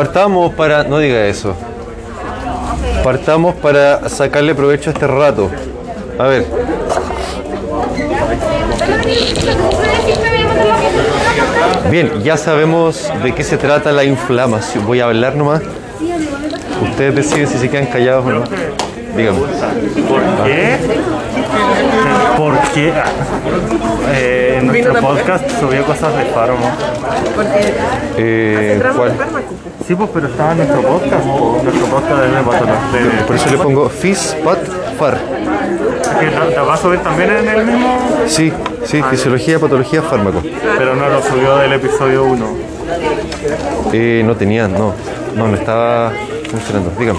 Partamos para, no diga eso. Partamos para sacarle provecho a este rato. A ver. Bien, ya sabemos de qué se trata la inflamación. Voy a hablar nomás. Ustedes deciden si se quedan callados o no. Dígame. ¿Por qué? ¿Por qué? Eh, en nuestro podcast subió cosas de fármaco. Eh, ¿cuál? Sí, pues, pero estaba en nuestro podcast. po. Nuestro podcast es de patología. Por eso le pongo FIS, PAT, FAR. ¿Que ¿Te te va a subir también en el mismo? Sí, sí, fisiología, patología, fármaco. Pero no lo subió del episodio 1. Eh, no tenía, no. No, no estaba funcionando. Dígame.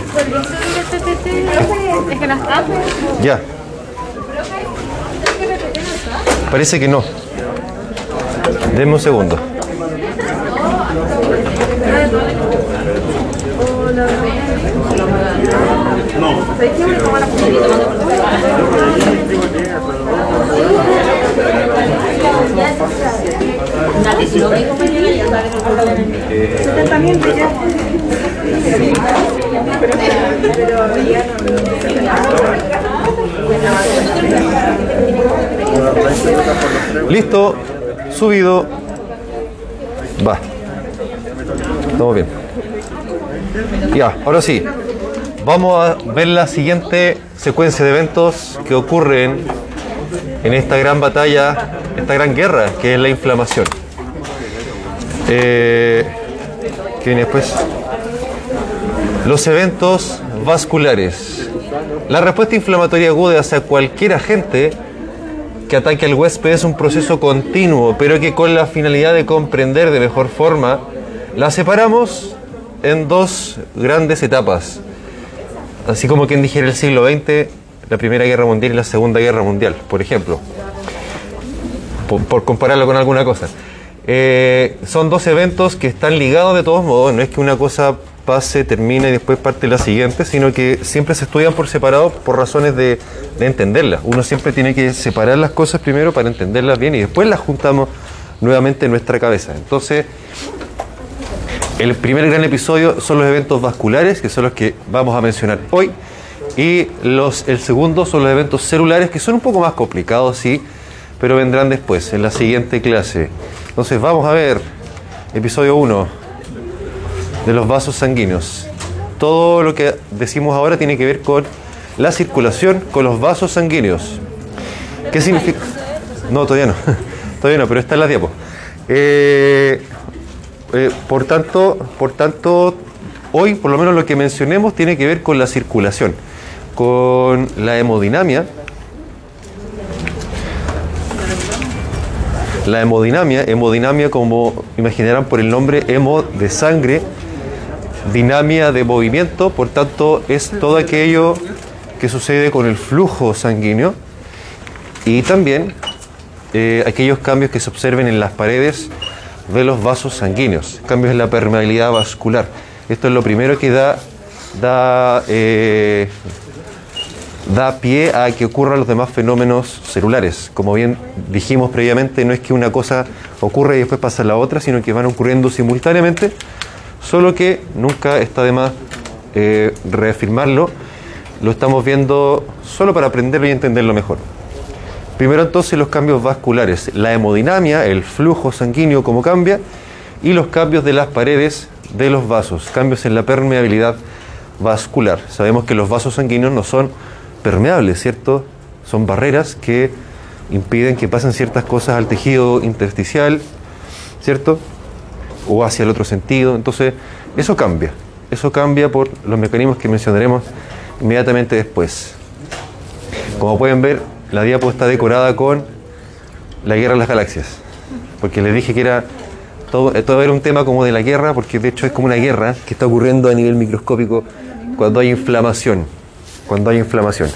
Es que no está. Ya. Parece que no. Denme un segundo. Listo. Subido. Va. Estamos bien. Ya, ahora sí. Vamos a ver la siguiente secuencia de eventos que ocurren en esta gran batalla, esta gran guerra, que es la inflamación. Eh, ¿Qué viene después? Los eventos vasculares. La respuesta inflamatoria aguda hacia cualquier agente que ataque al huésped es un proceso continuo, pero que con la finalidad de comprender de mejor forma, la separamos en dos grandes etapas. Así como quien dijera el siglo XX, la Primera Guerra Mundial y la Segunda Guerra Mundial, por ejemplo. Por, por compararlo con alguna cosa. Eh, son dos eventos que están ligados de todos modos, no es que una cosa pase, termine y después parte la siguiente, sino que siempre se estudian por separado por razones de, de entenderlas. Uno siempre tiene que separar las cosas primero para entenderlas bien y después las juntamos nuevamente en nuestra cabeza. Entonces, el primer gran episodio son los eventos vasculares, que son los que vamos a mencionar hoy. Y los, el segundo son los eventos celulares, que son un poco más complicados, sí, pero vendrán después, en la siguiente clase. Entonces, vamos a ver episodio 1 de los vasos sanguíneos. Todo lo que decimos ahora tiene que ver con la circulación, con los vasos sanguíneos. ¿Qué significa? No, todavía no. Todavía no, pero está en la diapo. Eh, eh, por, tanto, por tanto, hoy por lo menos lo que mencionemos tiene que ver con la circulación, con la hemodinamia. La hemodinamia, hemodinamia como imaginarán por el nombre hemo de sangre, dinamia de movimiento, por tanto es todo aquello que sucede con el flujo sanguíneo y también eh, aquellos cambios que se observen en las paredes de los vasos sanguíneos, cambios en la permeabilidad vascular. Esto es lo primero que da, da, eh, da pie a que ocurran los demás fenómenos celulares. Como bien dijimos previamente, no es que una cosa ocurra y después pasa la otra, sino que van ocurriendo simultáneamente, solo que nunca está de más eh, reafirmarlo. Lo estamos viendo solo para aprenderlo y entenderlo mejor. Primero entonces los cambios vasculares, la hemodinamia, el flujo sanguíneo cómo cambia y los cambios de las paredes de los vasos, cambios en la permeabilidad vascular. Sabemos que los vasos sanguíneos no son permeables, ¿cierto? Son barreras que impiden que pasen ciertas cosas al tejido intersticial, ¿cierto? O hacia el otro sentido. Entonces, eso cambia. Eso cambia por los mecanismos que mencionaremos inmediatamente después. Como pueden ver, la diapo está decorada con la guerra de las galaxias. Porque les dije que era todo, todo era un tema como de la guerra, porque de hecho es como una guerra que está ocurriendo a nivel microscópico cuando hay inflamación. Cuando hay inflamación.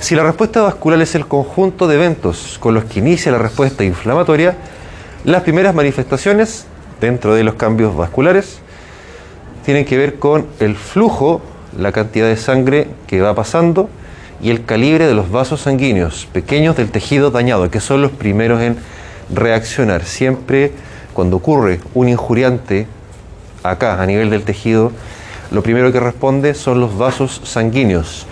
Si la respuesta vascular es el conjunto de eventos con los que inicia la respuesta inflamatoria, las primeras manifestaciones dentro de los cambios vasculares tienen que ver con el flujo, la cantidad de sangre que va pasando y el calibre de los vasos sanguíneos pequeños del tejido dañado, que son los primeros en reaccionar. Siempre cuando ocurre un injuriante acá, a nivel del tejido, lo primero que responde son los vasos sanguíneos.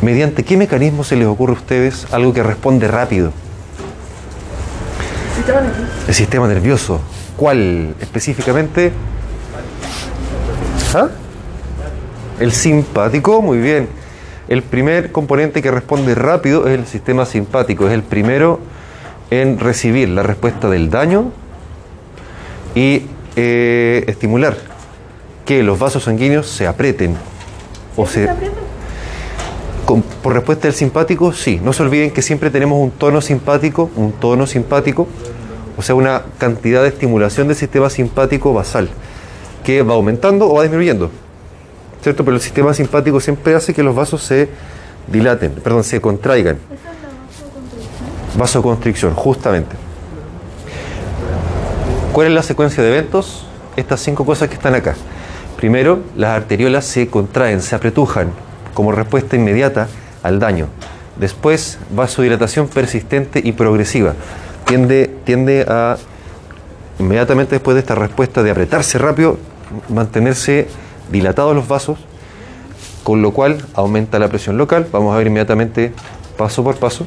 ¿Mediante qué mecanismo se les ocurre a ustedes algo que responde rápido? El sistema nervioso. ¿Cuál específicamente? ¿Ah? El simpático, muy bien. El primer componente que responde rápido es el sistema simpático. Es el primero en recibir la respuesta del daño y eh, estimular que los vasos sanguíneos se aprieten o se, por respuesta del simpático, sí. No se olviden que siempre tenemos un tono simpático, un tono simpático, o sea, una cantidad de estimulación del sistema simpático basal, que va aumentando o va disminuyendo. ¿Cierto? Pero el sistema simpático siempre hace que los vasos se dilaten, perdón, se contraigan. ¿Esa es la vasoconstricción? Vasoconstricción, justamente. ¿Cuál es la secuencia de eventos? Estas cinco cosas que están acá. Primero, las arteriolas se contraen, se apretujan como respuesta inmediata al daño. Después, vasodilatación persistente y progresiva. Tiende, tiende a, inmediatamente después de esta respuesta de apretarse rápido, mantenerse dilatados los vasos, con lo cual aumenta la presión local. Vamos a ver inmediatamente paso por paso.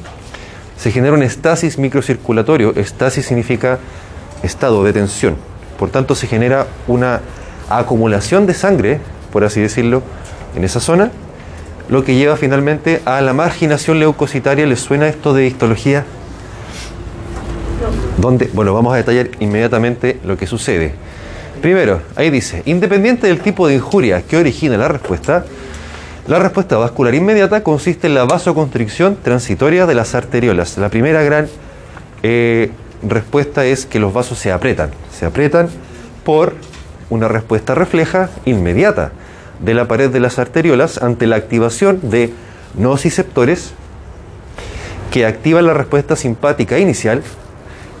Se genera un estasis microcirculatorio. Estasis significa estado de tensión. Por tanto, se genera una acumulación de sangre, por así decirlo, en esa zona, lo que lleva finalmente a la marginación leucocitaria. ¿Les suena esto de histología? Donde, bueno, vamos a detallar inmediatamente lo que sucede. Primero, ahí dice, independiente del tipo de injuria que origina la respuesta, la respuesta vascular inmediata consiste en la vasoconstricción transitoria de las arteriolas. La primera gran eh, respuesta es que los vasos se apretan, se apretan por una respuesta refleja inmediata de la pared de las arteriolas ante la activación de nociceptores que activan la respuesta simpática inicial,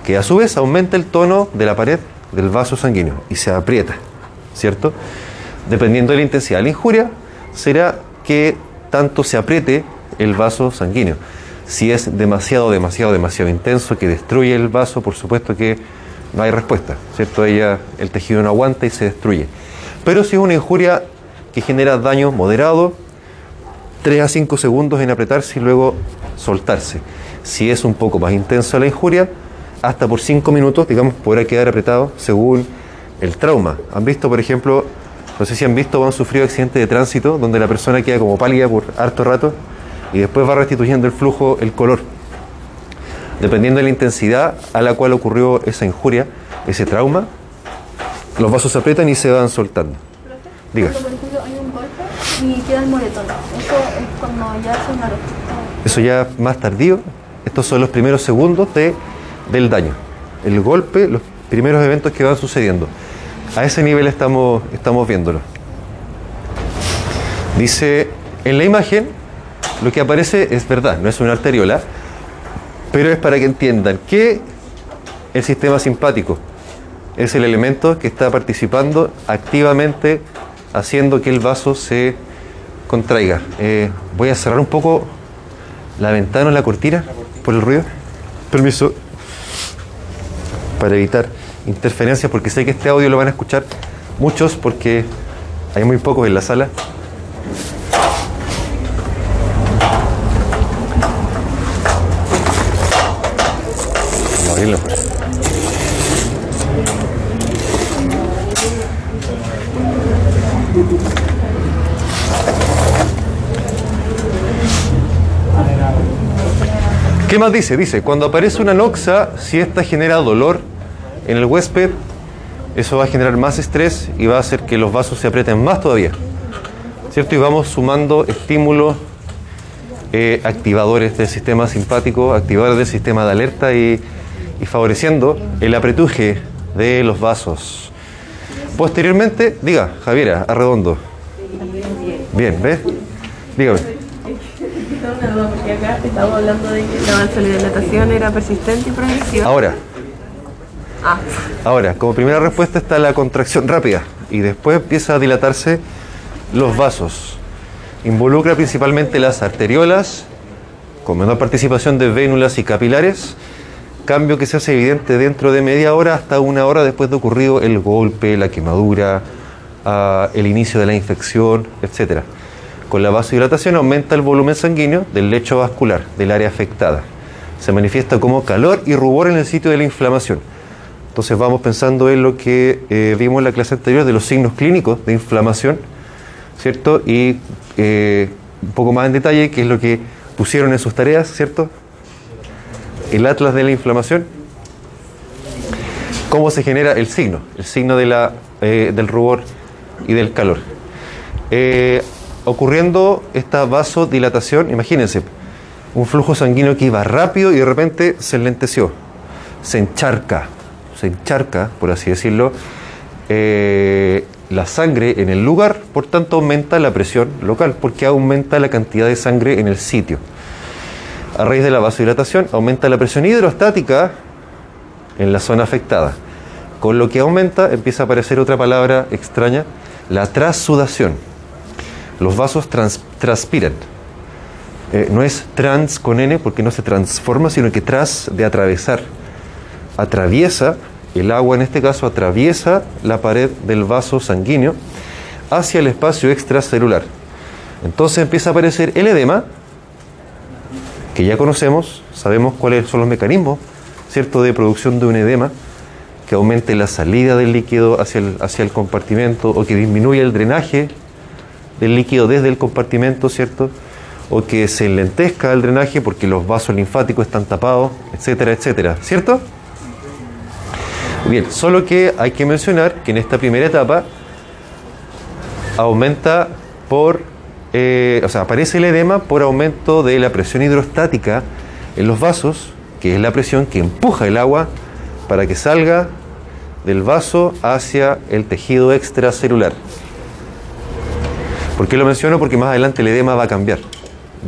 que a su vez aumenta el tono de la pared del vaso sanguíneo y se aprieta, ¿cierto? Dependiendo de la intensidad de la injuria, será que tanto se apriete el vaso sanguíneo. Si es demasiado, demasiado, demasiado intenso que destruye el vaso, por supuesto que no hay respuesta, ¿cierto? Ella, el tejido no aguanta y se destruye. Pero si es una injuria que genera daño moderado, 3 a 5 segundos en apretarse y luego soltarse. Si es un poco más intensa la injuria, hasta por 5 minutos, digamos, podrá quedar apretado según el trauma. ¿Han visto, por ejemplo, no sé si han visto o han sufrido accidentes de tránsito donde la persona queda como pálida por harto rato? y después va restituyendo el flujo, el color. Dependiendo de la intensidad a la cual ocurrió esa injuria, ese trauma, los vasos se aprietan y se van soltando. Diga. por ejemplo hay un golpe y queda el moretón, eso es cuando ya respuesta. Eso ya más tardío, estos son los primeros segundos de, del daño. El golpe, los primeros eventos que van sucediendo. A ese nivel estamos, estamos viéndolo. Dice, en la imagen lo que aparece es verdad, no es una arteriola, pero es para que entiendan que el sistema simpático es el elemento que está participando activamente haciendo que el vaso se contraiga. Eh, voy a cerrar un poco la ventana o la cortina por el ruido. Permiso. Para evitar interferencias, porque sé que este audio lo van a escuchar muchos porque hay muy pocos en la sala. ¿Qué más dice? Dice, cuando aparece una noxa, si esta genera dolor en el huésped, eso va a generar más estrés y va a hacer que los vasos se aprieten más todavía. ¿Cierto? Y vamos sumando estímulos eh, activadores del sistema simpático, activadores del sistema de alerta y y favoreciendo el apretuje de los vasos. Posteriormente, diga, Javiera, arredondo. Bien, ¿ves? Dígame. porque acá estamos hablando de que la era persistente y progresiva. Ahora. Ah. Ahora, como primera respuesta está la contracción rápida y después empieza a dilatarse los vasos. Involucra principalmente las arteriolas, con menor participación de vénulas y capilares, cambio que se hace evidente dentro de media hora hasta una hora después de ocurrido el golpe, la quemadura, ah, el inicio de la infección, etc. Con la vasodilatación aumenta el volumen sanguíneo del lecho vascular, del área afectada. Se manifiesta como calor y rubor en el sitio de la inflamación. Entonces vamos pensando en lo que eh, vimos en la clase anterior de los signos clínicos de inflamación, ¿cierto? Y eh, un poco más en detalle, qué es lo que pusieron en sus tareas, ¿cierto? El atlas de la inflamación. ¿Cómo se genera el signo? El signo eh, del rubor y del calor. Ocurriendo esta vasodilatación, imagínense, un flujo sanguíneo que iba rápido y de repente se enlenteció, se encharca, se encharca, por así decirlo, eh, la sangre en el lugar, por tanto aumenta la presión local, porque aumenta la cantidad de sangre en el sitio. A raíz de la vasodilatación aumenta la presión hidrostática en la zona afectada. Con lo que aumenta empieza a aparecer otra palabra extraña, la transudación. Los vasos trans- transpiran. Eh, no es trans con N porque no se transforma, sino que tras de atravesar. Atraviesa, el agua en este caso atraviesa la pared del vaso sanguíneo hacia el espacio extracelular. Entonces empieza a aparecer el edema, que ya conocemos, sabemos cuáles son los mecanismos, ¿cierto?, de producción de un edema, que aumente la salida del líquido hacia el, hacia el compartimento o que disminuya el drenaje del líquido desde el compartimento, ¿cierto? O que se lentezca el drenaje porque los vasos linfáticos están tapados, etcétera, etcétera, ¿cierto? Bien, solo que hay que mencionar que en esta primera etapa aumenta por, eh, o sea, aparece el edema por aumento de la presión hidrostática en los vasos, que es la presión que empuja el agua para que salga del vaso hacia el tejido extracelular. ¿Por qué lo menciono? Porque más adelante el edema va a cambiar,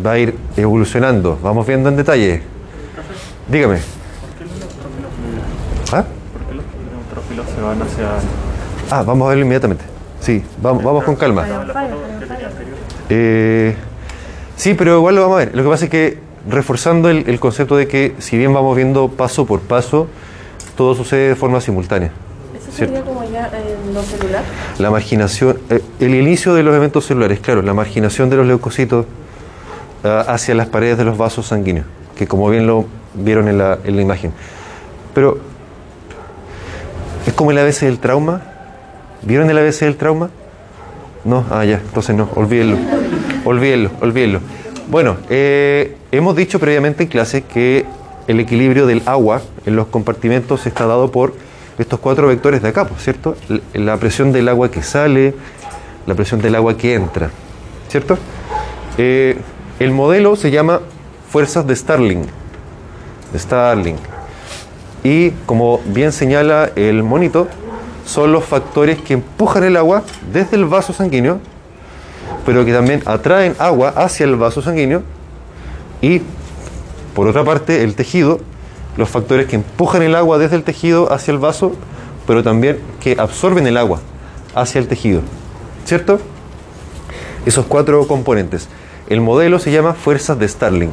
va a ir evolucionando. Vamos viendo en detalle. Dígame. ¿Ah? ¿Por qué los neutrófilos se van hacia.? Ah, vamos a verlo inmediatamente. Sí, vamos, vamos con calma. Eh, sí, pero igual lo vamos a ver. Lo que pasa es que reforzando el, el concepto de que si bien vamos viendo paso por paso, todo sucede de forma simultánea. ¿Eso Cierto. sería como ya en lo celular? La marginación, eh, el inicio de los eventos celulares, claro, la marginación de los leucocitos ah, hacia las paredes de los vasos sanguíneos, que como bien lo vieron en la, en la imagen. Pero es como el ABC del trauma. ¿Vieron el ABC del trauma? No, ah, ya, entonces no, olvídenlo. Olvídenlo, olvídenlo. Bueno, eh, hemos dicho previamente en clase que el equilibrio del agua en los compartimentos está dado por estos cuatro vectores de acá, pues, ¿cierto? La presión del agua que sale, la presión del agua que entra, ¿cierto? Eh, el modelo se llama fuerzas de Starling, de Starling. Y como bien señala el monito, son los factores que empujan el agua desde el vaso sanguíneo, pero que también atraen agua hacia el vaso sanguíneo y por otra parte el tejido, los factores que empujan el agua desde el tejido hacia el vaso, pero también que absorben el agua hacia el tejido. ¿Cierto? Esos cuatro componentes. El modelo se llama fuerzas de Starling.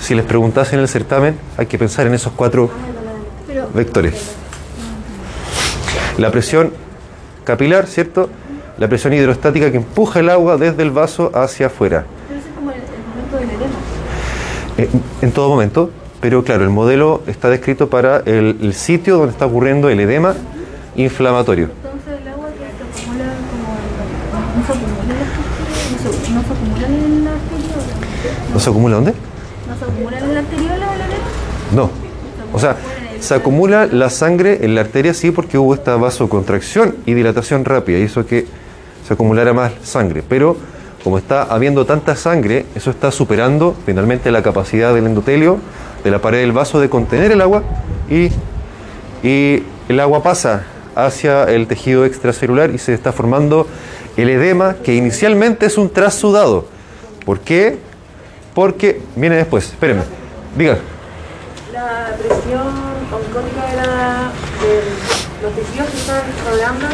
Si les preguntasen en el certamen, hay que pensar en esos cuatro vectores. La presión capilar, ¿cierto? La presión hidrostática que empuja el agua desde el vaso hacia afuera. pero ese es como el, el momento del edema. Eh, en todo momento, pero claro, el modelo está descrito para el, el sitio donde está ocurriendo el edema inflamatorio. Entonces el agua que se acumula como en- no se acumula en la arteria, no se, no se acumula en la arteria, ¿No se acumula dónde? no se acumula en la arteriola o la arena. No. O sea, se acumula la sangre en la arteria sí porque hubo esta vasocontracción y dilatación rápida, y hizo que se acumulara más sangre. Pero como está habiendo tanta sangre, eso está superando finalmente la capacidad del endotelio, de la pared del vaso de contener el agua y, y el agua pasa hacia el tejido extracelular y se está formando el edema que inicialmente es un trasudado. ¿Por qué? Porque viene después. Espérenme. Diga. La presión oncótica de, la, de los tejidos que están rodeando el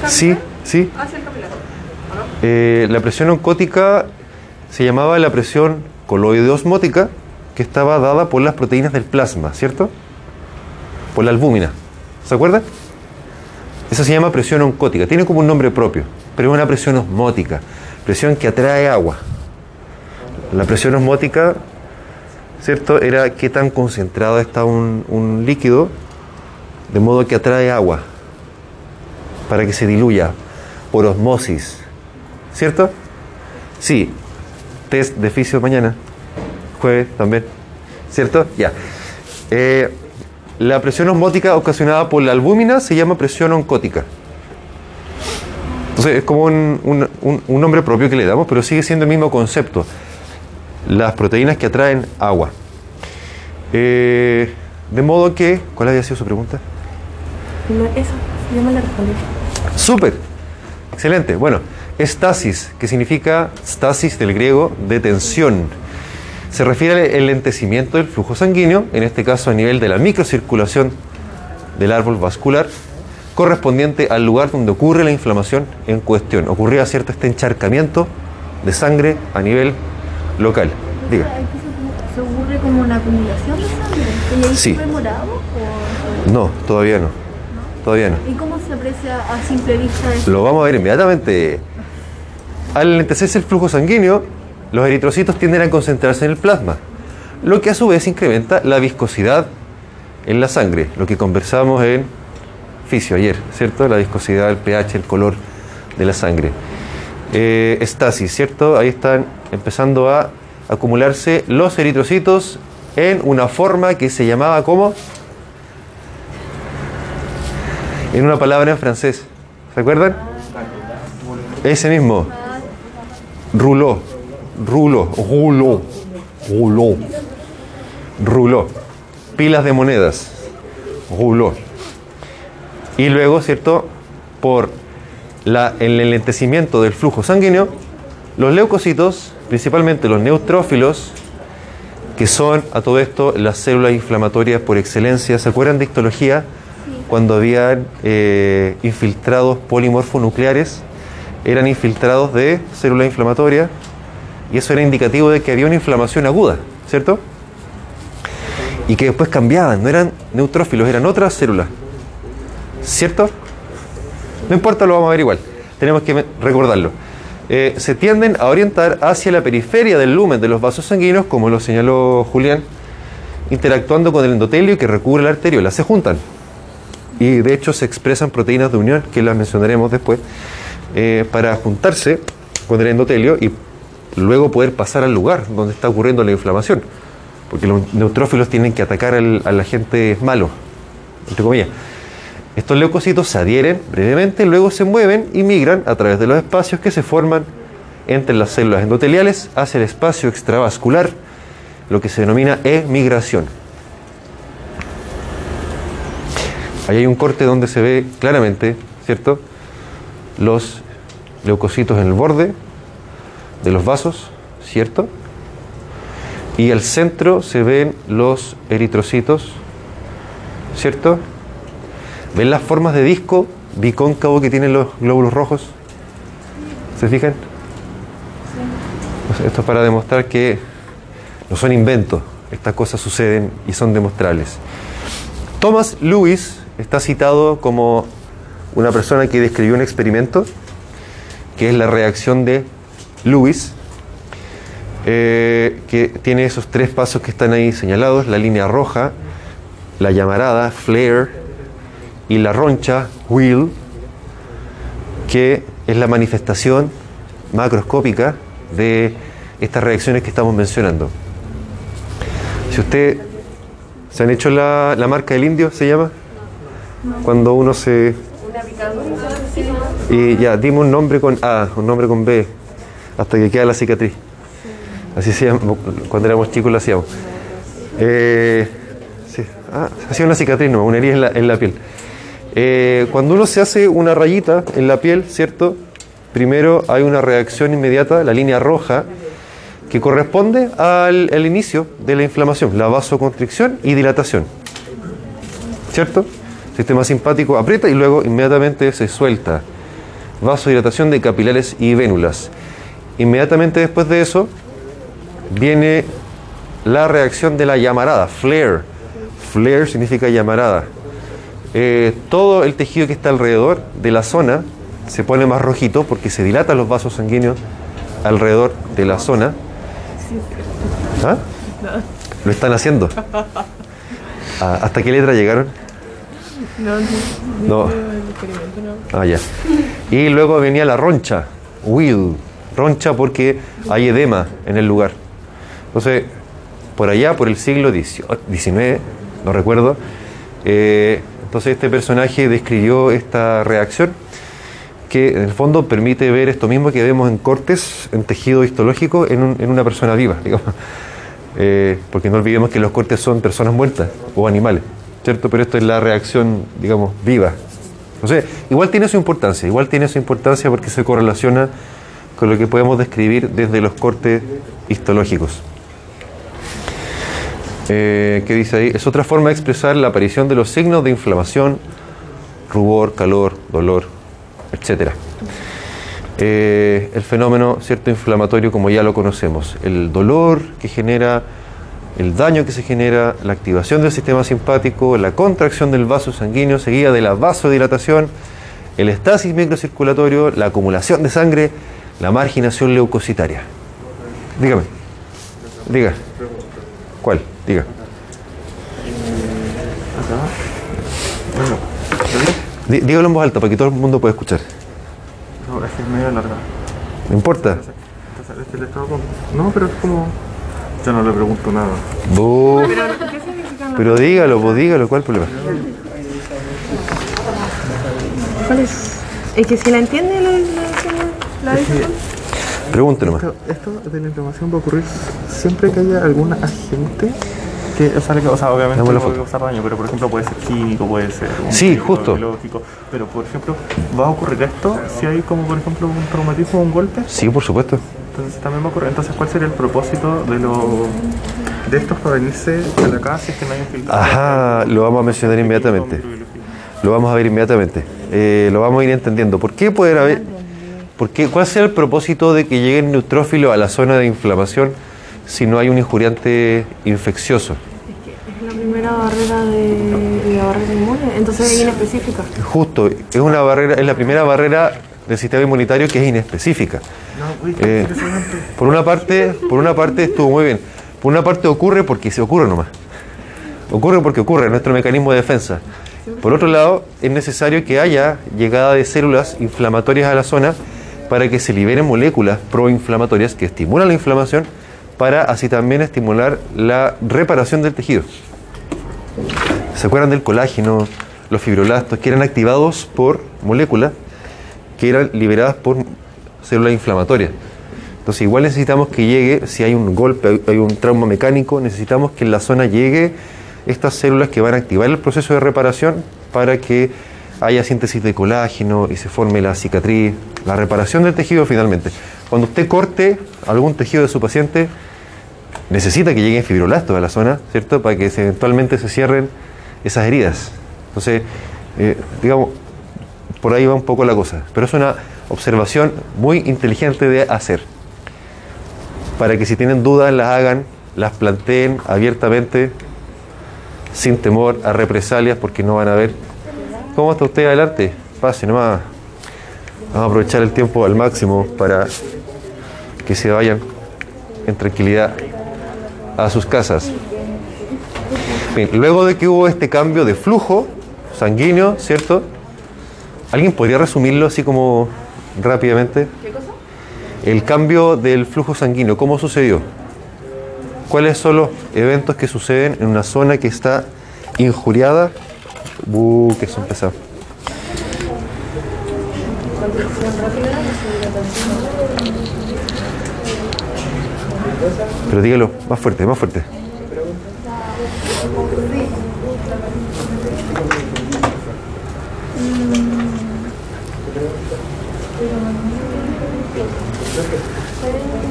capilar Sí, sí. hacia el capilar. ¿o no? Eh, la presión oncótica se llamaba la presión coloide osmótica que estaba dada por las proteínas del plasma, ¿cierto? Por la albúmina. ¿Se acuerdan? Esa se llama presión oncótica. Tiene como un nombre propio, pero es una presión osmótica. Presión que atrae agua. La presión osmótica, ¿cierto? Era qué tan concentrado está un, líquido, de modo que atrae agua para que se diluya por osmosis. ¿Cierto? Sí. Test de fisio mañana. Jueves también. ¿Cierto? Ya. Eh, la presión osmótica ocasionada por la albúmina se llama presión oncótica. Entonces es como un- un nombre propio que le damos, pero sigue siendo el mismo concepto. Las proteínas que atraen agua. Eh, de modo que, ¿cuál había sido su pregunta? No, eso, yo me la respondí. Súper. Excelente. Bueno, estasis, que significa stasis del griego, detención. Se refiere al lentecimiento del flujo sanguíneo, en este caso a nivel de la microcirculación del árbol vascular, correspondiente al lugar donde ocurre la inflamación en cuestión. Ocurría cierto este encharcamiento de sangre a nivel local. Diga. Se, ocurre como una acumulación de sangre. ¿Y ahí Sí. morado? o- No, todavía no. Todavía no. ¿Y cómo se aprecia a simple vista eso? Lo vamos a ver inmediatamente. Al enlentecerse el flujo sanguíneo, los eritrocitos tienden a concentrarse en el plasma, lo que a su vez incrementa la viscosidad en la sangre, lo que conversamos en fisio ayer, ¿cierto? La viscosidad, el pH, el color de la sangre. Eh, estasis, ¿cierto? Ahí están empezando a acumularse los eritrocitos en una forma que se llamaba como en una palabra en francés. ¿Se acuerdan? Ese mismo. Ruló. Rulo. Rulo. Rulo. Ruló. Pilas de monedas. Ruló. Y luego, ¿cierto? Por la, el enlentecimiento del flujo sanguíneo, los leucocitos, principalmente los neutrófilos, que son a todo esto las células inflamatorias por excelencia. ¿Se acuerdan de histología? Cuando habían eh, infiltrados polimorfonucleares, eran infiltrados de células inflamatorias y eso era indicativo de que había una inflamación aguda, ¿cierto? Y que después cambiaban, no eran neutrófilos, eran otras células, ¿cierto? No importa, lo vamos a ver igual, tenemos que recordarlo. Eh, se tienden a orientar hacia la periferia del lumen de los vasos sanguíneos, como lo señaló Julián, interactuando con el endotelio que recubre la arteriola. Se juntan. Y de hecho se expresan proteínas de unión, que las mencionaremos después, eh, para juntarse con el endotelio y luego poder pasar al lugar donde está ocurriendo la inflamación. Porque los neutrófilos tienen que atacar al, al agente malo, entre comillas. Estos leucocitos se adhieren brevemente, luego se mueven y migran a través de los espacios que se forman entre las células endoteliales hacia el espacio extravascular, lo que se denomina emigración. Ahí hay un corte donde se ve claramente, ¿cierto? Los leucocitos en el borde de los vasos, ¿cierto? Y al centro se ven los eritrocitos, ¿cierto? ¿Ven las formas de disco bicóncavo que tienen los glóbulos rojos? ¿Se fijan? Esto es para demostrar que no son inventos, estas cosas suceden y son demostrables. Thomas Lewis está citado como una persona que describió un experimento, que es la reacción de Lewis, eh, que tiene esos tres pasos que están ahí señalados, la línea roja, la llamarada, flare, y la roncha, wheel, que es la manifestación macroscópica de estas reacciones que estamos mencionando. Si usted se han hecho la, la marca del indio, ¿se llama? Cuando uno se... Y ya, dime un nombre con A, un nombre con B, hasta que queda la cicatriz. Así se llama, cuando éramos chicos lo hacíamos. Eh, sí. Ah, hacía una cicatriz, no, una herida en la piel. Eh, cuando uno se hace una rayita en la piel, ¿cierto? Primero hay una reacción inmediata, la línea roja, que corresponde al, inicio de la inflamación, la vasoconstricción y dilatación. ¿Cierto? Sistema simpático aprieta y luego inmediatamente se suelta. Vasodilatación de capilares y vénulas. Inmediatamente después de eso viene la reacción de la llamarada, flare. Flare significa llamarada. Eh, todo el tejido que está alrededor de la zona se pone más rojito porque se dilatan los vasos sanguíneos alrededor de la zona. ¿Ah? Lo están haciendo. Ah, ¿Hasta qué letra llegaron? No, No. Ah, ya. Y luego venía la roncha, will, roncha porque hay edema en el lugar. Entonces, por allá, por el siglo XIX, no recuerdo, eh, entonces este personaje describió esta reacción que en el fondo permite ver esto mismo que vemos en cortes, en tejido histológico, en, un- en una persona viva, digamos. Eh, porque no olvidemos que los cortes son personas muertas o animales, ¿cierto? Pero esto es la reacción, digamos, viva. Entonces, igual tiene su importancia, igual tiene su importancia porque se correlaciona con lo que podemos describir desde los cortes histológicos. Eh, ¿Qué dice ahí? Es otra forma de expresar la aparición de los signos de inflamación, rubor, calor, dolor, etc. Eh, el fenómeno cierto inflamatorio como ya lo conocemos, el dolor que genera, el daño que se genera, la activación del sistema simpático, la contracción del vaso sanguíneo seguida de la vasodilatación, el estasis microcirculatorio, la acumulación de sangre, la marginación leucocitaria. Dígame. Diga. ¿Cuál? Diga. Dí- Dígalo en voz alta para que todo el mundo pueda escuchar. No, es que es medio larga. No importa. Entonces, es que le estaba con- No, pero es como. Yo no le pregunto nada. Pero dígalo, pues dígalo, ¿cuál problema? ¿Cuál es? Es que si la entiende la, la, nomás. Esto, esto de la inflamación va a ocurrir siempre que haya algún agente que, o sea, le- o sea, obviamente puede causar daño, pero por ejemplo puede ser químico, puede ser un Sí, justo. biológico, pero por ejemplo, ¿va a ocurrir esto si hay como por ejemplo un traumatismo o un golpe? Sí, por supuesto. Entonces también va a ocurrir. Entonces, ¿cuál sería el propósito de lo de estos para venirse a la casa si es que no hay infiltración? Ajá, lo vamos a mencionar inmediatamente. Lo vamos a ver inmediatamente. Eh, lo vamos a ir entendiendo. ¿Por qué pueden haber.? Por qué- ¿Cuál será el propósito de que lleguen neutrófilos a la zona de inflamación si no hay un injuriante infeccioso? Es la primera barrera de la barrera inmune, entonces es inespecífica. Justo, es una barrera, es la primera barrera del sistema inmunitario que es inespecífica. Eh, por una parte, por una parte estuvo muy bien. Por una parte ocurre porque se ocurre nomás. Ocurre porque ocurre, es nuestro mecanismo de defensa. Por otro lado, es necesario que haya llegada de células inflamatorias a la zona para que se liberen moléculas proinflamatorias que estimulan la inflamación para así también estimular la reparación del tejido. ¿Se acuerdan del colágeno, los fibroblastos, que eran activados por moléculas que eran liberadas por células inflamatorias? Entonces igual necesitamos que llegue, si hay un golpe, hay- un trauma mecánico, necesitamos que en la zona llegue estas células que van a activar el proceso de reparación para que haya síntesis de colágeno y se forme la cicatriz, la reparación del tejido finalmente. Cuando usted corte algún tejido de su paciente, necesita que lleguen fibroblastos a la zona, ¿cierto? Para que eventualmente se cierren esas heridas. Entonces, eh, digamos, por ahí va un poco la cosa. Pero es una observación muy inteligente de hacer. Para que si tienen dudas las hagan, las planteen abiertamente, sin temor a represalias, porque no van a ver. ¿Cómo está usted adelante? Pase nomás. Vamos a aprovechar el tiempo al máximo para que se vayan en tranquilidad a sus casas. Bien, luego de que hubo este cambio de flujo sanguíneo, ¿cierto? ¿Alguien podría resumirlo así como rápidamente? ¿Qué cosa? El cambio del flujo sanguíneo, ¿cómo sucedió? ¿Cuáles son los eventos que suceden en una zona que está injuriada? Uh, que son pesados. Pero dígalo, más fuerte, más fuerte.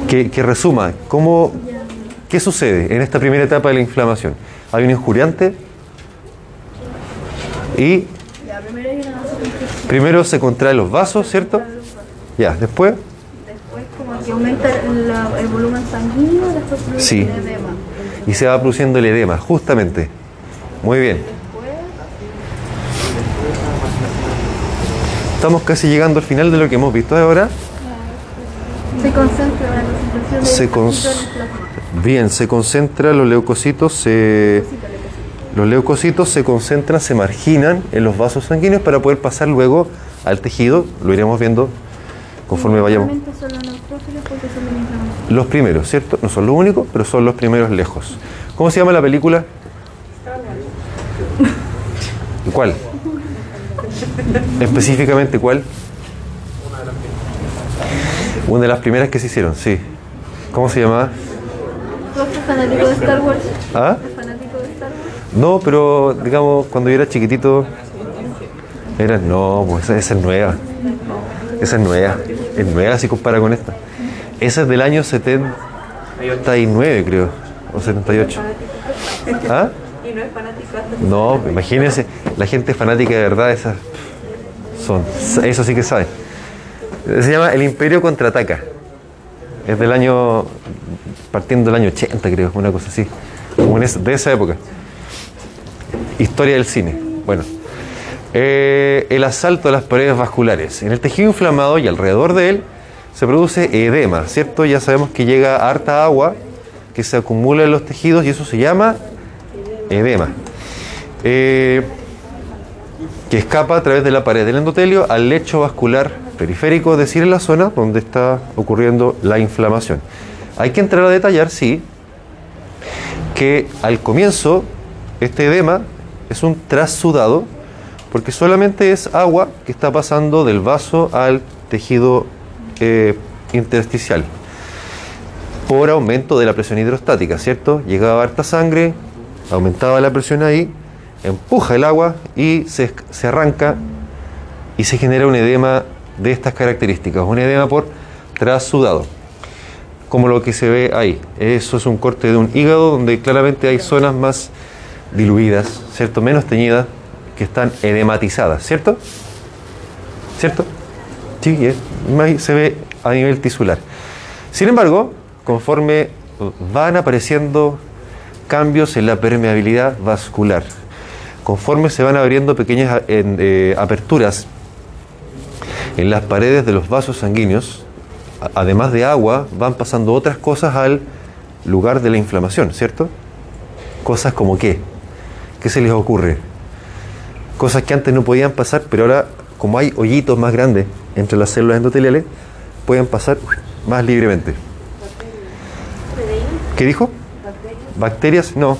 Que, resuma, ¿cómo, ¿qué sucede en esta primera etapa de la inflamación? Hay un injuriante y. primero se contraen los vasos, ¿cierto? Ya, después Después como que aumenta la- el volumen sanguíneo, después produce Sí. edema. y se va produciendo el edema, justamente. Muy bien. Estamos casi llegando al final de lo que hemos visto ahora. Se concentra la concentración de Se el plasma. Bien, se concentra, los leucocitos se... Los leucocitos se concentran, se marginan en los vasos sanguíneos para poder pasar luego al tejido, lo iremos viendo conforme vayamos. Son los porque son primeros, ¿cierto? No son los únicos, pero son los primeros lejos. ¿Cómo se llama la película? ¿Cuál? Específicamente, ¿cuál? Una de las primeras que se hicieron, sí. ¿Cómo se llamaba? ¿Vos sos fanático de Star Wars? ¿Ah? ¿Es fanático de Star Wars? No, pero digamos, cuando yo era chiquitito, era, no, pues esa, es nueva. Esa es nueva. Es nueva si compara con esta. Esa es del año 79, creo, o 78. ¿Ah? Y no es hasta No, imagínense, la gente fanática de verdad, esas son, eso sí que sabe. Se llama El Imperio Contraataca. Es del año, partiendo del año 80 creo, una cosa así, como de esa época. Historia del cine. Bueno, Eh, el asalto a las paredes vasculares. En el tejido inflamado y alrededor de él se produce edema, ¿cierto? Ya sabemos que llega harta agua que se acumula en los tejidos y eso se llama edema. Eh, que escapa a través de la pared del endotelio al lecho vascular periférico, es decir, en la zona donde está ocurriendo la inflamación. Hay que entrar a detallar, sí, que al comienzo este edema es un trasudado porque solamente es agua que está pasando del vaso al tejido eh, intersticial por aumento de la presión hidrostática, ¿cierto? Llegaba harta sangre, aumentaba la presión ahí, empuja el agua y se, se arranca y se genera un edema de estas características, un edema por trasudado, como lo que se ve ahí. Eso es un corte de un hígado donde claramente hay zonas más diluidas, ¿cierto? Menos teñidas, que están edematizadas, ¿cierto? ¿Cierto? Sí, se ve a nivel tisular. Sin embargo, conforme van apareciendo cambios en la permeabilidad vascular, conforme se van abriendo pequeñas en, eh, aperturas en las paredes de los vasos sanguíneos, además de agua, van pasando otras cosas al lugar de la inflamación, ¿cierto? Cosas como qué? ¿Qué se les ocurre? Cosas que antes no podían pasar, pero ahora, como hay hoyitos más grandes entre las células endoteliales, pueden pasar más libremente. ¿Qué dijo? ¿Bacterias? No.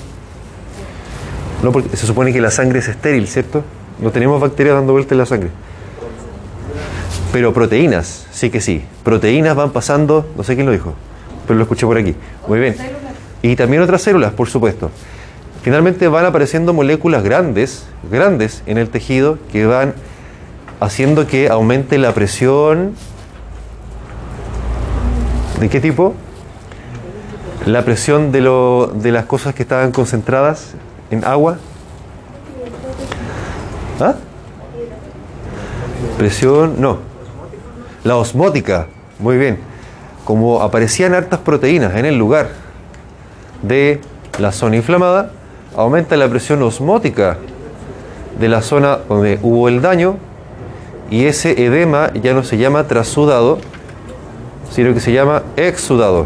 No, porque se supone que la sangre es estéril, ¿cierto? No tenemos bacterias dando vuelta en la sangre. Pero proteínas, sí que sí. Proteínas van pasando, no sé quién lo dijo, pero lo escuché por aquí. Muy bien. Y también otras células, por supuesto. Finalmente van apareciendo moléculas grandes, grandes en el tejido que van haciendo que aumente la presión. ¿De qué tipo? La presión de, lo- de las cosas que estaban concentradas en agua. ¿Ah? Presión, no. La osmótica, muy bien. Como aparecían hartas proteínas en el lugar de la zona inflamada, aumenta la presión osmótica de la zona donde hubo el daño y ese edema ya no se llama trasudado, sino que se llama exudado,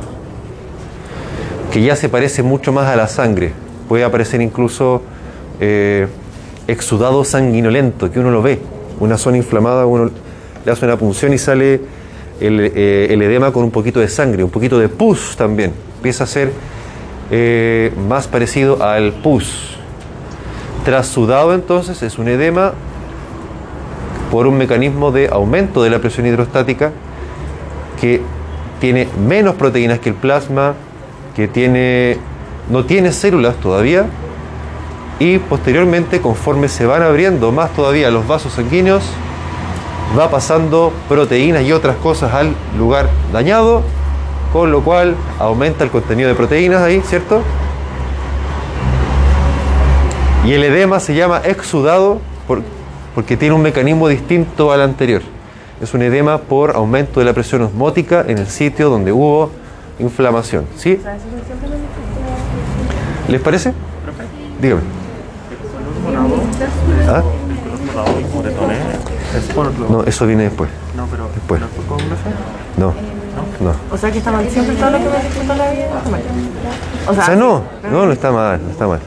que ya se parece mucho más a la sangre. Puede aparecer incluso eh, exudado sanguinolento, que uno lo ve, una zona inflamada, uno le hace una punción y sale el, eh, el edema con un poquito de sangre, un poquito de pus también. Empieza a ser eh, más parecido al pus. Trasudado entonces es un edema por un mecanismo de aumento de la presión hidrostática que tiene menos proteínas que el plasma, que tiene, no tiene células todavía y posteriormente conforme se van abriendo más todavía los vasos sanguíneos, va pasando proteínas y otras cosas al lugar dañado, con lo cual aumenta el contenido de proteínas ahí, ¿cierto? Y el edema se llama exudado por- porque tiene un mecanismo distinto al anterior. Es un edema por aumento de la presión osmótica en el sitio donde hubo inflamación. ¿Sí? ¿Les parece? Dígame. ¿Ah? No, eso viene después. no pero Después. ¿no? No. O sea que está mal siempre todo lo que me toda la vida. está mal. O O sea, no, no, no está mal, no está mal.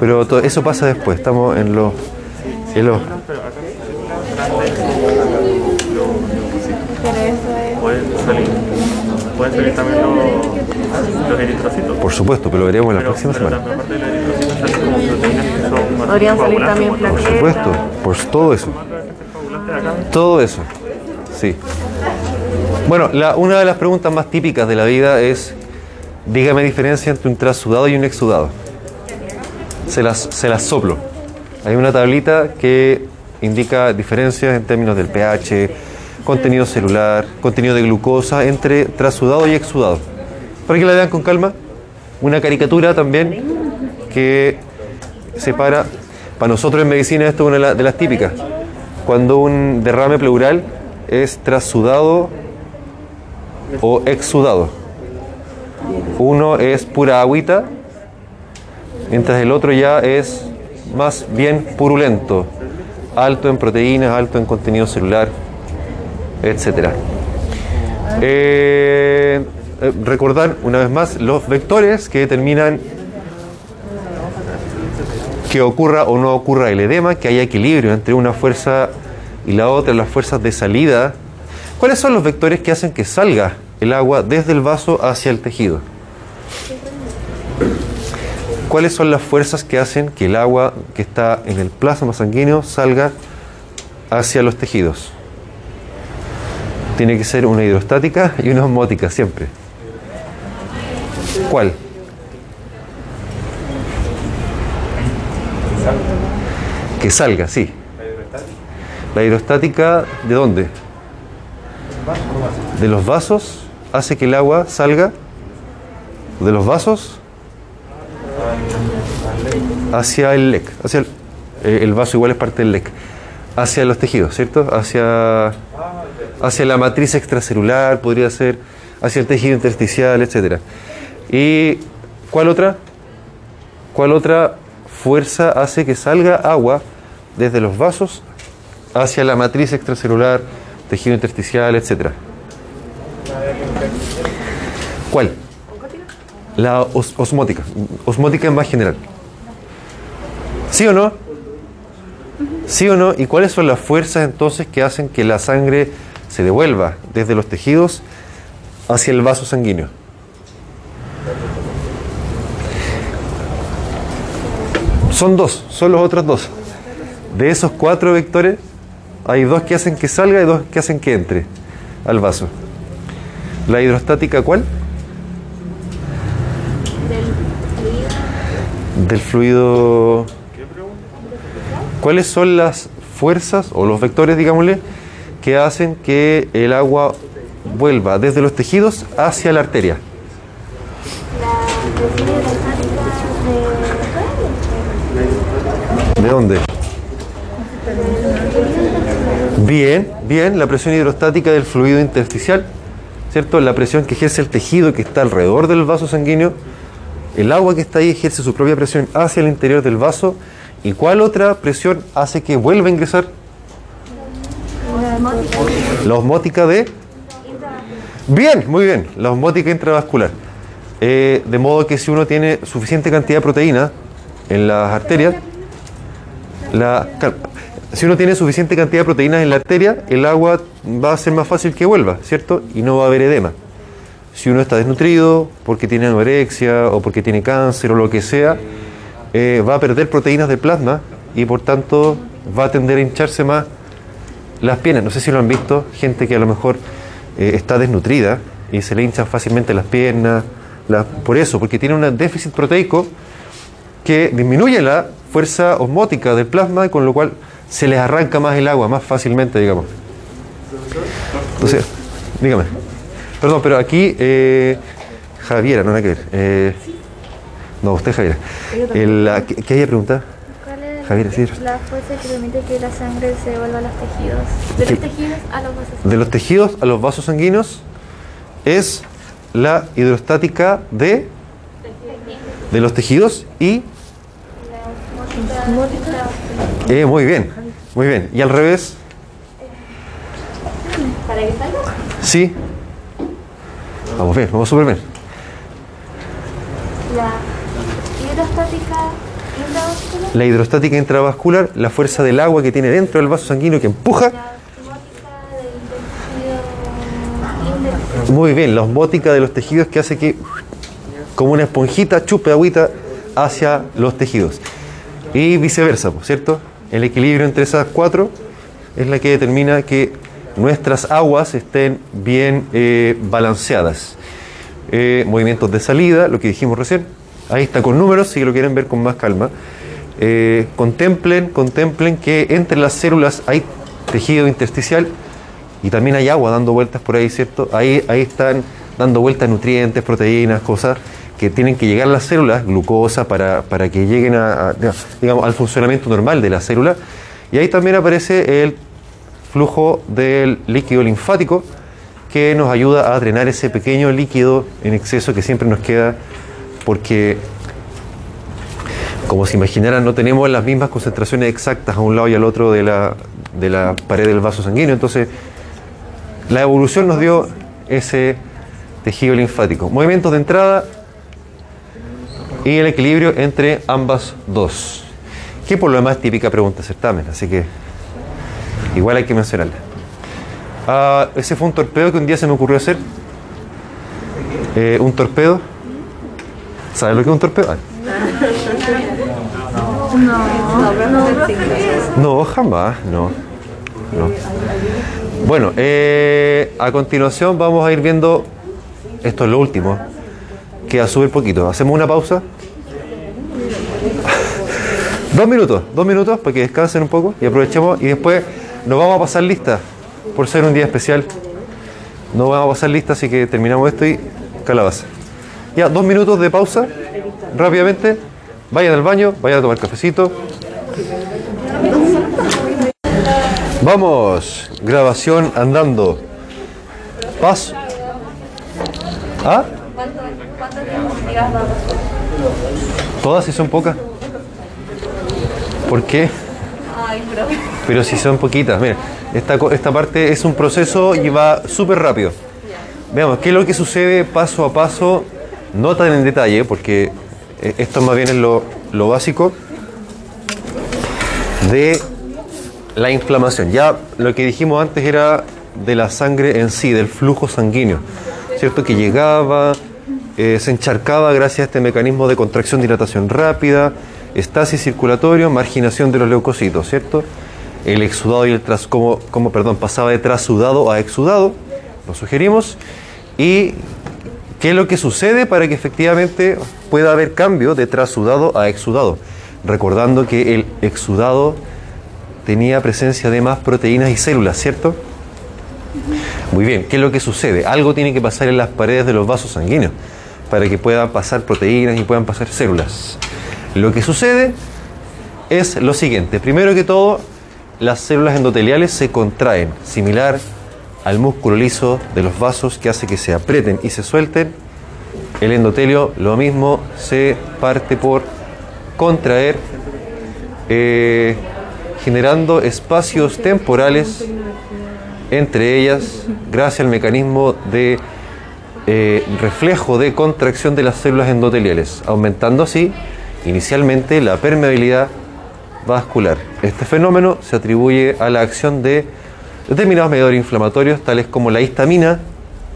Pero eso pasa después, estamos en los... En los. Pueden salir, pueden salir también los, los eritrocitos. por supuesto, pero lo veremos en la Pero, próxima pero semana. también aparte de los eritrocitos salen como proteínas que son Podrían salir también como Por plaquetas. supuesto, por todo eso. Todo eso, sí. Bueno, la- una de las preguntas más típicas de la vida es, dígame diferencia entre un trasudado y un exudado. Se las, se las soplo. Hay una tablita que indica diferencias en términos del pH, contenido celular, contenido de glucosa entre trasudado y exudado. Para que la vean con calma. Una caricatura también que separa, para nosotros en medicina esto es una de la- de las típicas. Cuando un derrame pleural es trasudado o exudado. Uno es pura agüita, mientras el otro ya es más bien purulento, alto en proteínas, alto en contenido celular, etc. Eh, eh, recordar una vez más los vectores que determinan que ocurra o no ocurra el edema, que haya equilibrio entre una fuerza y la otra, las fuerzas de salida. ¿Cuáles son los vectores que hacen que salga el agua desde el vaso hacia el tejido? ¿Cuáles son las fuerzas que hacen que el agua que está en el plasma sanguíneo salga hacia los tejidos? Tiene que ser una hidrostática y una osmótica siempre. ¿Cuál? Que salga, sí. La hidrostática, ¿de dónde? De los vasos hace que el agua salga de los vasos hacia el LEC. Hacia el, eh, el vaso igual es parte del LEC. Hacia los tejidos, ¿cierto? Hacia, hacia la matriz extracelular, podría ser hacia el tejido intersticial, etc. ¿Y cuál otra? ¿Cuál otra fuerza hace que salga agua desde los vasos hacia la matriz extracelular, tejido intersticial, etcétera? ¿Cuál? La os- osmótica. Osmótica en más general. ¿Sí o no? ¿Sí o no? ¿Y cuáles son las fuerzas entonces que hacen que la sangre se devuelva desde los tejidos hacia el vaso sanguíneo? Son dos, son los otros dos. De esos cuatro vectores, hay dos que hacen que salga y dos que hacen que entre al vaso. ¿La hidrostática cuál? Del fluido. ¿Cuáles son las fuerzas o los vectores, digámosle, que hacen que el agua vuelva desde los tejidos hacia la arteria? ¿De dónde? Bien, bien, la presión hidrostática del fluido intersticial, ¿cierto? La presión que ejerce el tejido que está alrededor del vaso sanguíneo, el agua que está ahí ejerce su propia presión hacia el interior del vaso. ¿Y cuál otra presión hace que vuelva a ingresar? La osmótica de... Bien, muy bien, la osmótica intravascular. Eh, de modo que si uno tiene suficiente cantidad de proteína en las arterias, la, cal- si uno tiene suficiente cantidad de proteínas en la arteria, el agua va a ser más fácil que vuelva, ¿cierto? Y no va a haber edema. Si uno está desnutrido, porque tiene anorexia o porque tiene cáncer o lo que sea, eh, va a perder proteínas del plasma y por tanto va a tender a hincharse más las piernas. No sé si lo han visto, gente que a lo mejor eh, está desnutrida y se le hinchan fácilmente las piernas, por eso, porque tiene un déficit proteico que disminuye la fuerza osmótica del plasma y con lo cual se les arranca más el agua más fácilmente, digamos. Entonces, dígame. Perdón, pero aquí eh, Javiera, no nada que ver. Eh, no, usted Javiera. El, la- ¿qué, qué hay que preguntar? ¿Cuál es Javier, sí. la fuerza que permite que la sangre se devuelva a los tejidos? De los tejidos a los vasos. De los tejidos a los vasos sanguíneos es la hidrostática de de los tejidos y... Eh, muy bien, muy bien. Y al revés, ¿Para que salga? sí. Vamos bien, vamos súper bien. La hidrostática intravascular. La hidrostática intravascular, la fuerza del agua que tiene dentro del vaso sanguíneo que empuja. La osmótica del tejido índice. Muy bien, la osmótica de los tejidos que hace que, como una esponjita, chupe agüita hacia los tejidos. Y viceversa, ¿por ¿cierto? El equilibrio entre esas cuatro es la que determina que nuestras aguas estén bien eh, balanceadas. Eh, movimientos de salida, lo que dijimos recién. Ahí está con números, si lo quieren ver con más calma. Eh, contemplen, contemplen que entre las células hay tejido intersticial y también hay agua dando vueltas por ahí, ¿cierto? Ahí, ahí están dando vueltas nutrientes, proteínas, cosas que tienen que llegar las células, glucosa, para, para que lleguen a, digamos, al funcionamiento normal de la célula. Y ahí también aparece el flujo del líquido linfático que nos ayuda a drenar ese pequeño líquido en exceso que siempre nos queda porque como se imaginaran, no tenemos las mismas concentraciones exactas a un lado y al otro de la, de la pared del vaso sanguíneo. Entonces, la evolución nos dio ese tejido linfático. Movimientos de entrada y el equilibrio entre ambas dos. Que por lo demás es típica pregunta certamen, así que igual hay que mencionarla. Ah, ese fue un torpedo que un día se me ocurrió hacer. Eh, un torpedo. ¿Sabes lo que es un torpedo? Ah, No, jamás, no. no. Bueno, eh, a continuación vamos a ir viendo, esto es lo último, queda súper poquito. Hacemos una pausa. Dos minutos, dos minutos para que descansen un poco y aprovechemos y después nos vamos a pasar lista por ser un día especial. No vamos a pasar lista, así que terminamos esto y calabaza. Ya, dos minutos de pausa, rápidamente. Vayan al baño, vayan a tomar cafecito. Vamos, grabación andando. Paso. ¿Ah? Todas si son pocas. ¿Por qué? Pero si son poquitas, miren, esta, esta parte es un proceso y va súper rápido. Veamos, ¿qué es lo que sucede paso a paso? No tan en detalle, porque eh, esto más bien es lo, lo básico de la inflamación. Ya lo que dijimos antes era de la sangre en sí, del flujo sanguíneo, ¿cierto? Que llegaba, eh, se encharcaba gracias a este mecanismo de contracción, dilatación rápida, estasis circulatorio, marginación de los leucocitos, ¿cierto? El exudado y el tras, como, como, perdón, pasaba de trasudado a exudado, lo sugerimos, y qué es lo que sucede para que efectivamente pueda haber cambio de trasudado a exudado, recordando que el exudado tenía presencia de más proteínas y células, ¿cierto? Muy bien, ¿qué es lo que sucede? Algo tiene que pasar en las paredes de los vasos sanguíneos para que puedan pasar proteínas y puedan pasar células. Lo que sucede es lo siguiente. Primero que todo, las células endoteliales se contraen, similar al músculo liso de los vasos que hace que se aprieten y se suelten. El endotelio, lo mismo, se parte por contraer, eh, generando espacios temporales entre ellas gracias al mecanismo de eh, reflejo de contracción de las células endoteliales, aumentando así inicialmente la permeabilidad vascular. Este fenómeno se atribuye a la acción de determinados mediadores inflamatorios, tales como la histamina,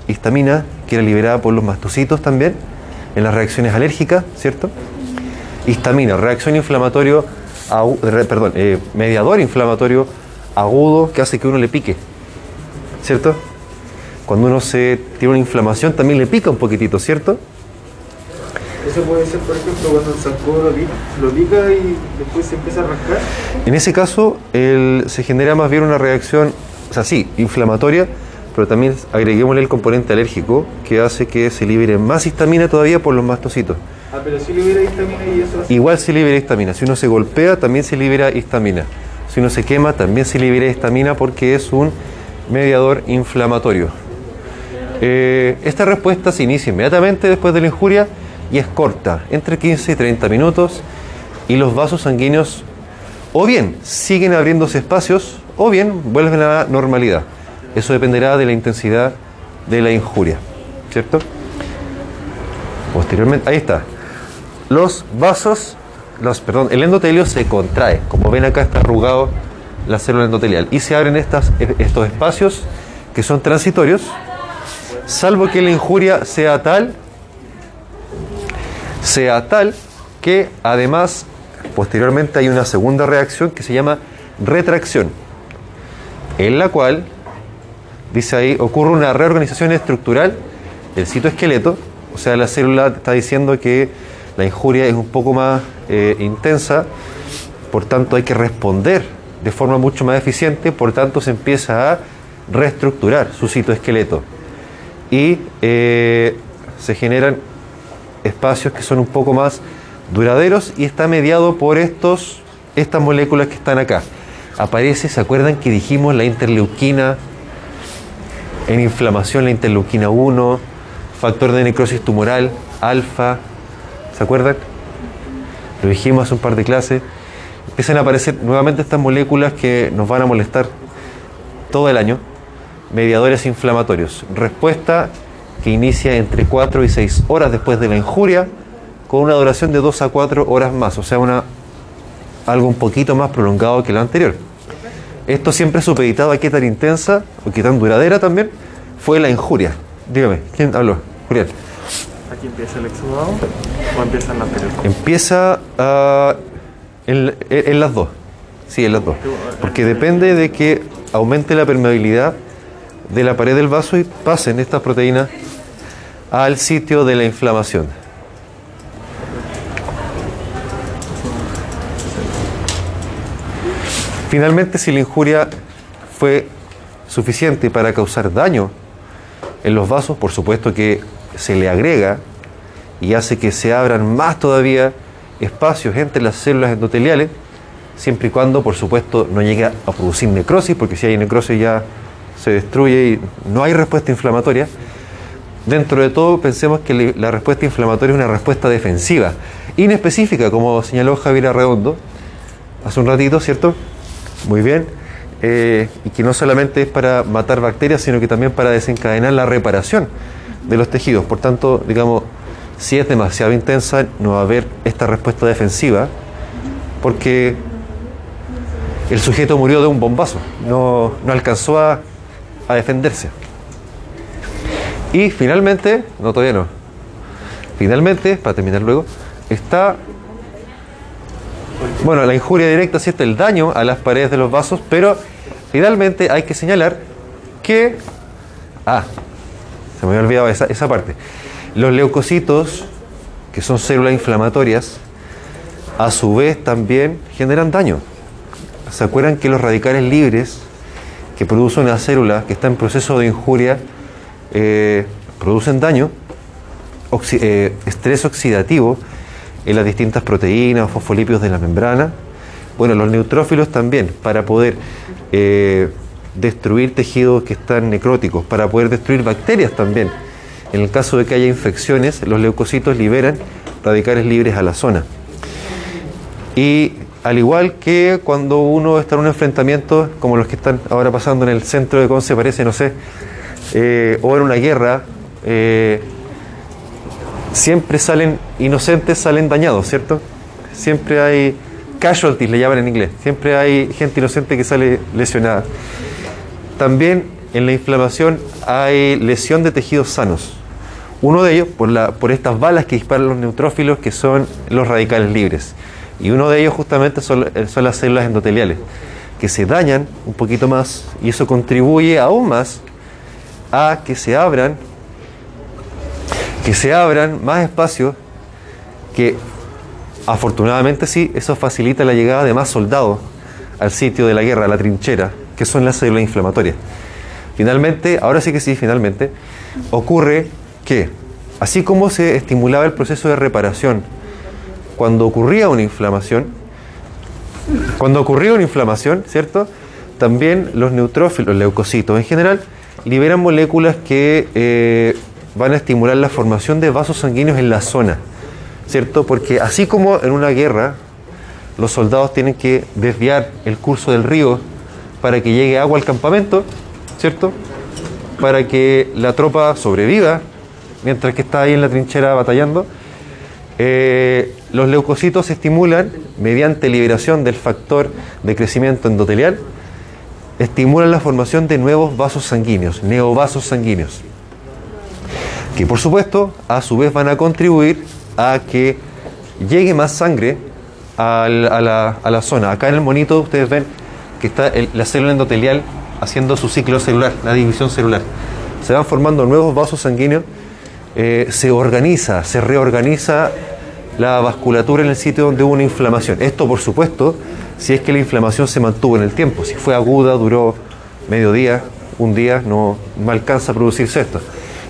histamina que era liberada por los mastocitos también en las reacciones alérgicas, ¿cierto? Histamina, reacción inflamatorio, perdón, eh, mediador inflamatorio agudo que hace que uno le pique, ¿cierto? Cuando uno se tiene una inflamación también le pica un poquitito, ¿cierto? Eso puede ser, por ejemplo, cuando el zancudo lo pica, lo pica y después se empieza a rascar. En ese caso, el- se genera más bien una reacción, o sea, sí, inflamatoria, pero también agreguémosle el componente alérgico que hace que se libere más histamina todavía por los mastocitos. Ah, pero si le hubiera histamina y eso así. Igual se libera histamina. Si uno se golpea, también se libera histamina. Si uno se quema, también se libera histamina porque es un mediador inflamatorio. Eh, esta respuesta se inicia inmediatamente después de la injuria y es corta, entre 15 y 30 minutos, y los vasos sanguíneos o bien siguen abriéndose espacios o bien vuelven a la normalidad. Eso dependerá de la intensidad de la injuria, ¿cierto? Posteriormente, ahí está. Los vasos, los, perdón, el endotelio se contrae. Como ven acá está arrugado la célula endotelial y se abren estos espacios que son transitorios, salvo que la injuria sea tal, sea tal que además posteriormente hay una segunda reacción que se llama retracción, en la cual, dice ahí, ocurre una reorganización estructural. Del citoesqueleto, o sea, la célula está diciendo que la injuria es un poco más eh, intensa, por tanto hay que responder de forma mucho más eficiente, por tanto se empieza a reestructurar su citoesqueleto y eh, se generan espacios que son un poco más duraderos y está mediado por estos, estas moléculas que están acá. Aparece, ¿se acuerdan que dijimos la interleuquina en inflamación, la interleuquina 1, factor de necrosis tumoral, alfa, ¿se acuerdan? Lo dijimos hace un par de clases. Empiezan a aparecer nuevamente estas moléculas que nos van a molestar todo el año, mediadores inflamatorios. Respuesta que inicia entre 4 y 6 horas después de la injuria, con una duración de 2 a 4 horas más, o sea, una, algo un poquito más prolongado que lo anterior. Esto siempre supeditado a qué tan intensa o qué tan duradera también fue la injuria. Dígame, ¿quién habló? Julián. ¿Aquí empieza el exudado o empieza en la anterior? Empieza ah, en, en las dos. Sí, en las dos. Porque depende de que aumente la permeabilidad de la pared del vaso y pasen estas proteínas al sitio de la inflamación. Finalmente, si la injuria fue suficiente para causar daño en los vasos, por supuesto que se le agrega y hace que se abran más todavía espacios entre las células endoteliales, siempre y cuando, por supuesto, no llegue a producir necrosis, porque si hay necrosis ya se destruye y no hay respuesta inflamatoria. Dentro de todo, pensemos que la respuesta inflamatoria es una respuesta defensiva, inespecífica, como señaló Javier Arredondo hace un ratito, ¿cierto? Muy bien. Eh, y que no solamente es para matar bacterias, sino que también para desencadenar la reparación de los tejidos. Por tanto, digamos, si es demasiado intensa, no va a haber esta respuesta defensiva, porque el sujeto murió de un bombazo, no, no alcanzó a, a defenderse. Y finalmente, no todavía no, finalmente, para terminar luego, está bueno, la injuria directa, ¿cierto? El daño a las paredes de los vasos, pero finalmente hay que señalar que. Ah, se me había olvidado esa, esa parte. Los leucocitos, que son células inflamatorias, a su vez también generan daño. ¿Se acuerdan que los radicales libres que produce una célula que está en proceso de injuria eh, producen daño, eh, estrés oxidativo en las distintas proteínas o fosfolípidos de la membrana. Bueno, los neutrófilos también, para poder eh, destruir tejidos que están necróticos, para poder destruir bacterias también. En el caso de que haya infecciones, los leucocitos liberan radicales libres a la zona. Y al igual que cuando uno está en un enfrentamiento, como los que están ahora pasando en el centro de Conce, parece, no sé, eh, o en una guerra, eh, siempre salen inocentes, salen dañados, ¿cierto? Siempre hay casualties, le llaman en inglés, siempre hay gente inocente que sale lesionada. También en la inflamación hay lesión de tejidos sanos. Uno de ellos por, estas balas que disparan los neutrófilos, que son los radicales libres. Y uno de ellos justamente son, son las células endoteliales, que se dañan un poquito más y eso contribuye aún más a que se abran que se abran más espacios que afortunadamente sí, eso facilita la llegada de más soldados al sitio de la guerra, a la trinchera, que son las células inflamatorias. Finalmente, ahora sí que sí, finalmente, ocurre que, así como se estimulaba el proceso de reparación cuando ocurría una inflamación, cuando ocurría una inflamación, ¿cierto? También los neutrófilos, los leucocitos en general, liberan moléculas que eh, van a estimular la formación de vasos sanguíneos en la zona. ¿cierto? Porque así como en una guerra los soldados tienen que desviar el curso del río para que llegue agua al campamento, ¿cierto? Para que la tropa sobreviva mientras que está ahí en la trinchera batallando. Eh, los leucocitos se estimulan mediante liberación del factor de crecimiento endotelial, estimulan la formación de nuevos vasos sanguíneos, neovasos sanguíneos, que por supuesto a su vez van a contribuir a que llegue más sangre a, la, zona. Acá en el monito ustedes ven que está la célula endotelial haciendo su ciclo celular, la división celular. Se van formando nuevos vasos sanguíneos, eh, se organiza, se reorganiza la vasculatura en el sitio donde hubo una inflamación. Esto, por supuesto, si es que la inflamación se mantuvo en el tiempo. Si fue aguda, duró medio día, un día, no, alcanza a producirse esto.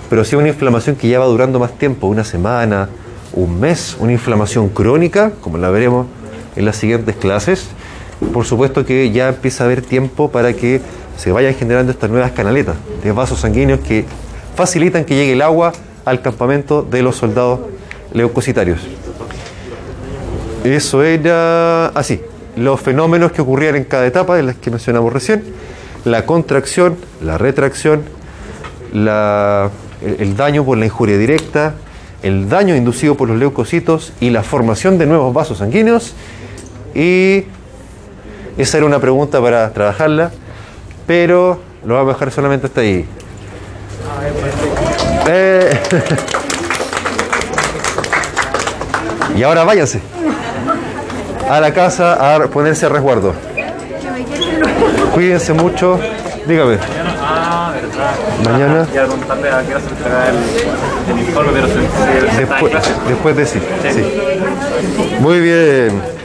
Pero si es una inflamación que ya va durando más tiempo, una semana, un mes, una inflamación crónica, como la veremos en las siguientes clases, por supuesto que ya empieza a haber tiempo para que se vayan generando estas nuevas canaletas de vasos sanguíneos que facilitan que llegue el agua al campamento de los soldados leucocitarios. Eso era así. Los fenómenos que ocurrían en cada etapa, de las que mencionamos recién, la contracción, la retracción, la- el, daño por la injuria directa, el daño inducido por los leucocitos y la formación de nuevos vasos sanguíneos. Y esa era una pregunta para trabajarla, pero lo vamos a dejar solamente hasta ahí. Eh. Y ahora váyanse a la casa a ponerse a resguardo. Cuídense mucho. Dígame. Ah, verdad. Mañana, Y a contarle a qué hora se entrega el, informe, pero se, después, después de sí. sí. Muy bien.